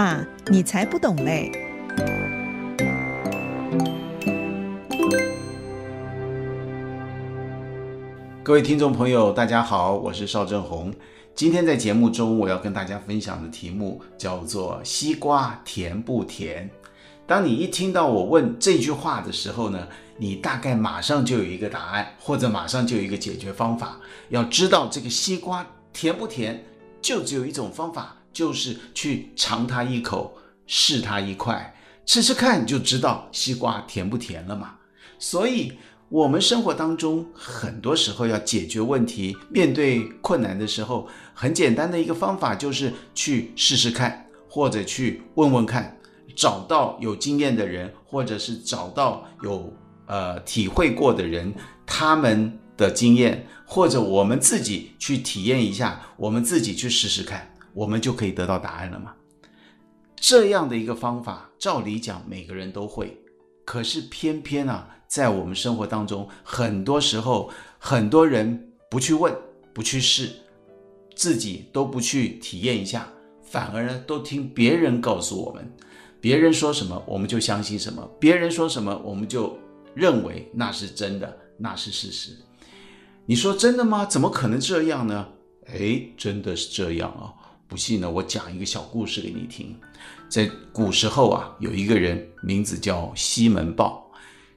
爸，你才不懂嘞！各位听众朋友，大家好，我是邵正红。今天在节目中，我要跟大家分享的题目叫做“西瓜甜不甜”。当你一听到我问这句话的时候呢，你大概马上就有一个答案，或者马上就有一个解决方法。要知道这个西瓜甜不甜，就只有一种方法，就是去尝它一口，试它一块，吃吃看就知道西瓜甜不甜了嘛。所以，我们生活当中很多时候要解决问题，面对困难的时候，很简单的一个方法就是去试试看，或者去问问看。找到有经验的人，或者是找到有呃体会过的人，他们的经验，或者我们自己去体验一下，我们自己去试试看，我们就可以得到答案了吗？这样的一个方法，照理讲每个人都会，可是偏偏啊，在我们生活当中，很多时候很多人不去问，不去试，自己都不去体验一下，反而呢都听别人告诉我们。别人说什么，我们就相信什么；别人说什么，我们就认为那是真的，那是事实。你说真的吗？怎么可能这样呢？哎，真的是这样啊！不信呢，我讲一个小故事给你听。在古时候啊，有一个人名字叫西门豹，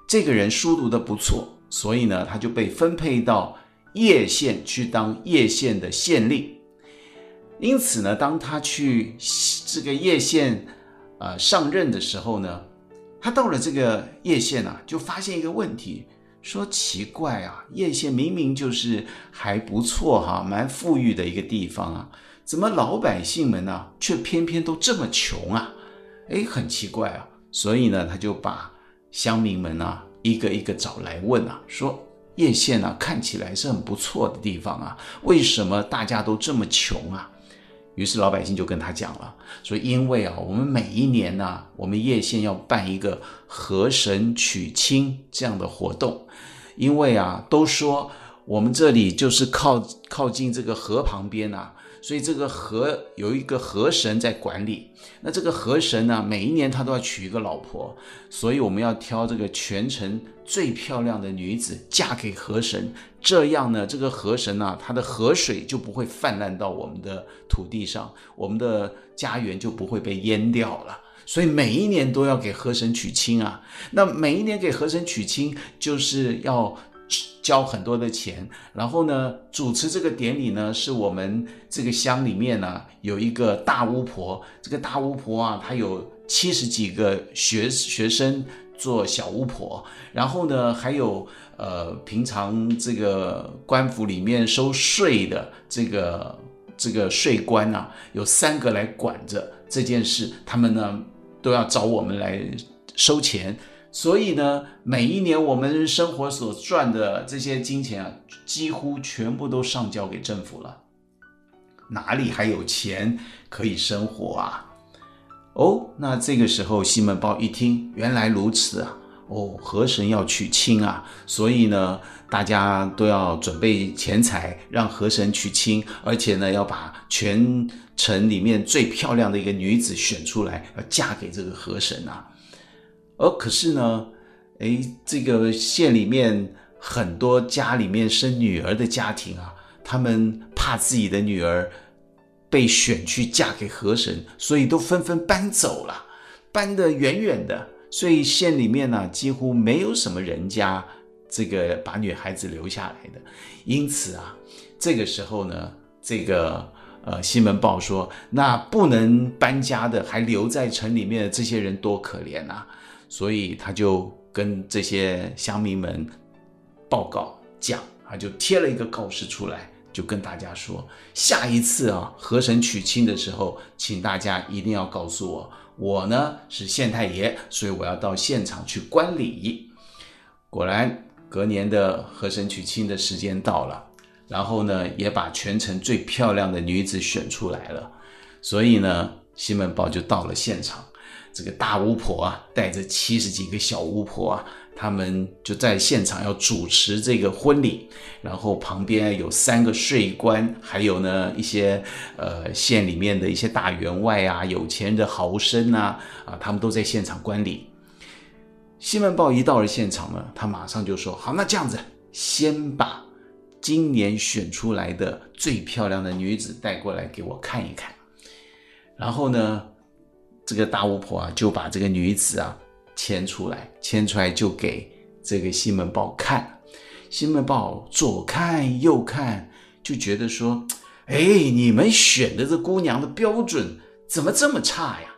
这个人书读得不错，所以呢，他就被分配到叶县去当叶县的县令。因此呢，当他去这个叶县。呃，上任的时候呢，他到了这个叶县啊，就发现一个问题，说奇怪啊，叶县明明就是还不错哈，蛮富裕的一个地方啊，怎么老百姓们呢，却偏偏都这么穷啊？哎，很奇怪啊，所以呢，他就把乡民们啊，一个一个找来问啊，说叶县啊，看起来是很不错的地方啊，为什么大家都这么穷啊？于是老百姓就跟他讲了，说因为啊，我们每一年呢、我们叶县要办一个河神娶亲这样的活动，因为啊，都说我们这里就是靠靠近这个河旁边啊。所以这个河有一个河神在管理，那这个河神呢，每一年他都要娶一个老婆，所以我们要挑这个全城最漂亮的女子嫁给河神，这样呢，这个河神呢，他的河水就不会泛滥到我们的土地上，我们的家园就不会被淹掉了。所以每一年都要给河神娶亲啊，那每一年给河神娶亲就是要。交很多的钱，然后呢，主持这个典礼呢，是我们这个乡里面呢有一个大巫婆，这个大巫婆啊，她有七十几个学学生做小巫婆，然后呢，还有呃平常这个官府里面收税的这个这个税官啊，有三个来管着这件事，他们呢都要找我们来收钱。所以呢，每一年我们生活所赚的这些金钱啊，几乎全部都上交给政府了，哪里还有钱可以生活啊？哦，那这个时候西门豹一听，原来如此啊！哦，河神要娶亲啊，所以呢，大家都要准备钱财，让河神娶亲，而且呢，要把全城里面最漂亮的一个女子选出来，要嫁给这个河神啊。而可是呢，哎，这个县里面很多家里面生女儿的家庭啊，他们怕自己的女儿被选去嫁给河神，所以都纷纷搬走了，搬得远远的。所以县里面呢，几乎没有什么人家这个把女孩子留下来的。因此啊，这个时候呢，这个呃西门豹说，那不能搬家的，还留在城里面的这些人多可怜啊！所以他就跟这些乡民们报告讲，他就贴了一个告示出来，就跟大家说，下一次啊河神娶亲的时候，请大家一定要告诉我，我呢是县太爷，所以我要到现场去观礼。果然，隔年的河神娶亲的时间到了，然后呢也把全城最漂亮的女子选出来了，所以呢西门豹就到了现场。这个大巫婆啊，带着七十几个小巫婆啊，他们就在现场要主持这个婚礼，然后旁边有三个税官，还有呢一些呃县里面的一些大员外啊、有钱的豪绅啊，啊，他们都在现场观礼。西门豹一到了现场呢，他马上就说：“好，那这样子，先把今年选出来的最漂亮的女子带过来给我看一看。”然后呢，这个大巫婆啊就把这个女子啊。牵出来，牵出来就给这个西门豹看。西门豹左看右看，就觉得说：“哎，你们选的这姑娘的标准怎么这么差呀？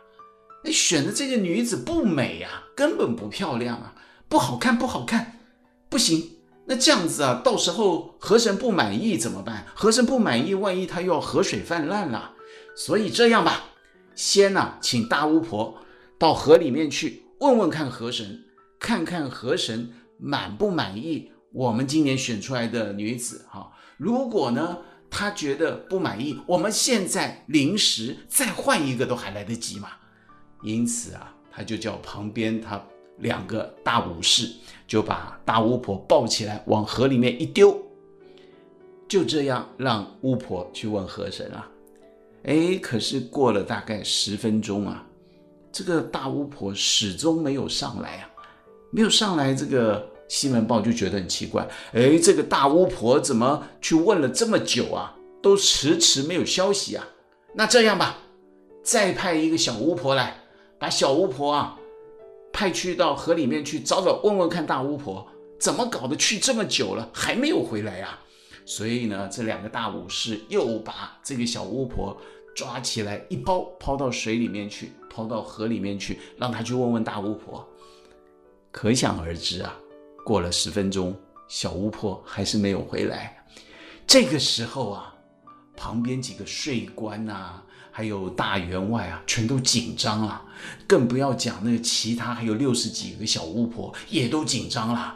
那选的这个女子不美呀，根本不漂亮啊，不好看，不好看，不行。那这样子啊，到时候河神不满意怎么办？河神不满意，万一他又要河水泛滥了。所以这样吧，先呢，请大巫婆到河里面去。”问问看河神，看看河神满不满意我们今年选出来的女子哈？如果呢，他觉得不满意，我们现在临时再换一个都还来得及嘛。因此啊，他就叫旁边他两个大武士就把大巫婆抱起来往河里面一丢，就这样让巫婆去问河神啊。哎，可是过了大概十分钟啊。这个大巫婆始终没有上来啊，没有上来。这个西门豹就觉得很奇怪，哎，这个大巫婆怎么去问了这么久啊，都迟迟没有消息啊？那这样吧，再派一个小巫婆来，把小巫婆啊派去到河里面去找找，问问看大巫婆怎么搞的，去这么久了还没有回来呀？所以呢，这两个大武士又把这个小巫婆抓起来，一包抛到水里面去。抛到河里面去，让他去问问大巫婆。可想而知啊，过了十分钟，小巫婆还是没有回来。这个时候啊，旁边几个税官啊，还有大员外啊，全都紧张了。更不要讲那个其他还有六十几个小巫婆也都紧张了。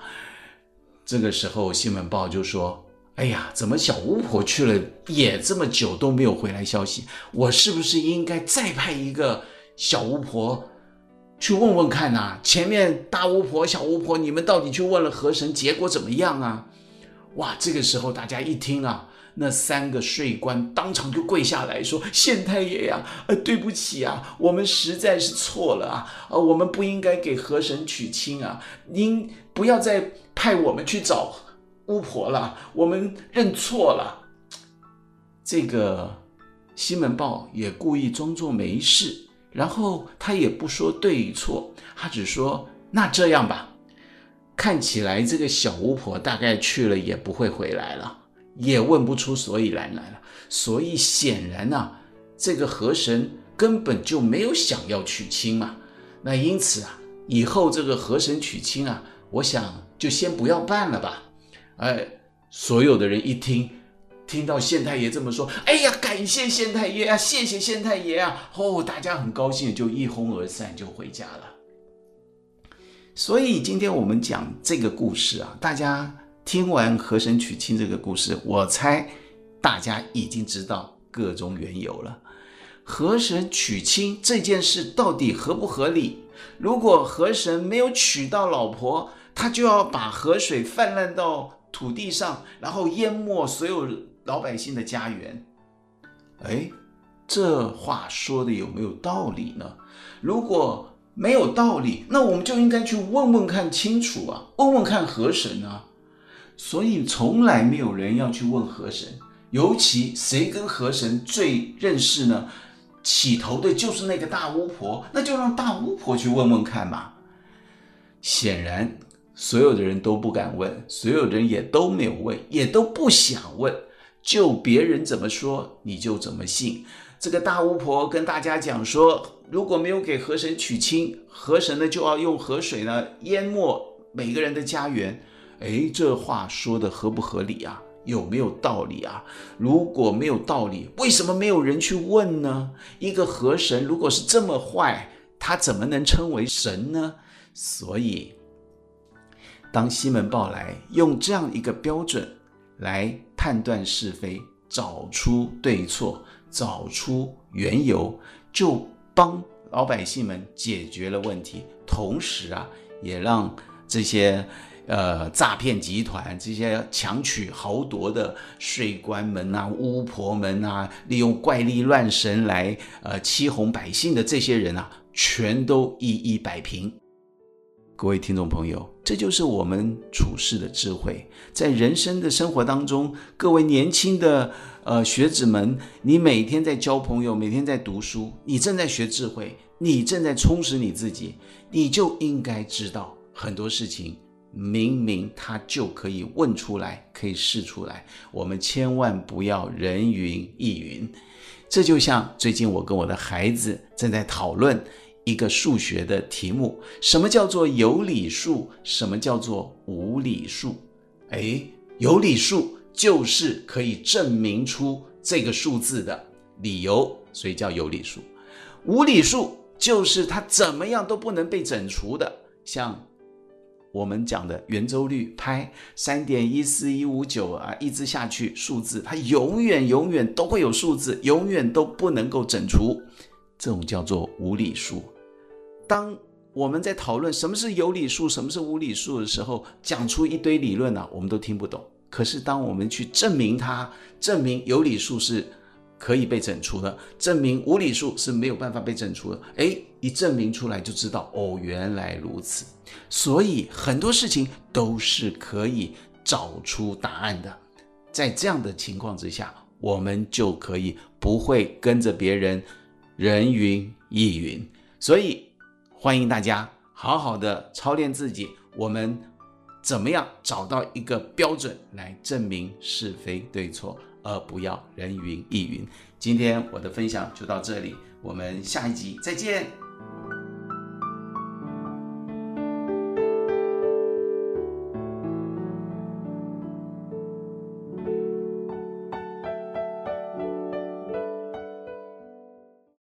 这个时候，西门豹就说：“哎呀，怎么小巫婆去了也这么久都没有回来消息？我是不是应该再派一个？”小巫婆去问问看呐、前面大巫婆、小巫婆，你们到底去问了河神，结果怎么样啊？哇，这个时候大家一听啊，那三个税官当场就跪下来说：“县太爷呀，呃，对不起啊，我们实在是错了啊，呃，我们不应该给河神娶亲啊，您不要再派我们去找巫婆了，我们认错了。”这个西门豹也故意装作没事。然后他也不说对与错，他只说：“那这样吧，看起来这个小巫婆大概去了也不会回来了，也问不出所以然来了。所以显然啊，这个河神根本就没有想要娶亲嘛。那因此啊，以后这个河神娶亲啊，我想就先不要办了吧。”哎，所有的人一听。听到县太爷这么说，哎呀，感谢县太爷啊，谢谢县太爷啊！哦，大家很高兴，就一哄而散，就回家了。所以今天我们讲这个故事啊，大家听完河神娶亲这个故事，我猜大家已经知道个中缘由了。河神娶亲这件事到底合不合理？如果河神没有娶到老婆，他就要把河水泛滥到土地上，然后淹没所有。老百姓的家园，哎，这话说的有没有道理呢？如果没有道理，那我们就应该去问问看清楚啊，问问看河神啊。所以从来没有人要去问河神，尤其谁跟河神最认识呢？起头的就是那个大巫婆，那就让大巫婆去问问看嘛。显然，所有的人都不敢问，所有人也都没有问，也都不想问。就别人怎么说，你就怎么信。这个大巫婆跟大家讲说，如果没有给河神娶亲，河神呢就要用河水呢淹没每个人的家园。哎，这话说的合不合理啊？有没有道理啊？如果没有道理，为什么没有人去问呢？一个河神如果是这么坏，他怎么能称为神呢？所以，当西门豹来用这样一个标准来。判断是非，找出对错，找出缘由，就帮老百姓们解决了问题。同时啊，也让这些呃诈骗集团、这些强取豪夺的税官们啊、巫婆们啊，利用怪力乱神来呃欺哄百姓的这些人啊，全都一一摆平。各位听众朋友，这就是我们处世的智慧。在人生的生活当中，各位年轻的呃学子们，你每天在交朋友，每天在读书，你正在学智慧，你正在充实你自己，你就应该知道很多事情，明明他就可以问出来，可以试出来。我们千万不要人云亦云。这就像最近我跟我的孩子正在讨论。一个数学的题目，什么叫做有理数？什么叫做无理数？哎，有理数就是可以证明出这个数字的理由，所以叫有理数。无理数就是它怎么样都不能被整除的，像我们讲的圆周率派三点一四一五九啊，一直下去数字，它永远永远都会有数字，永远都不能够整除，这种叫做无理数。当我们在讨论什么是有理数，什么是无理数的时候，讲出一堆理论啊，我们都听不懂。可是当我们去证明它，证明有理数是可以被整除的，证明无理数是没有办法被整除的，哎，一证明出来就知道，哦，原来如此。所以很多事情都是可以找出答案的。在这样的情况之下，我们就可以不会跟着别人人云亦云。所以。欢迎大家好好的操练自己，我们怎么样找到一个标准来证明是非对错，而不要人云亦云。今天我的分享就到这里，我们下一集再见。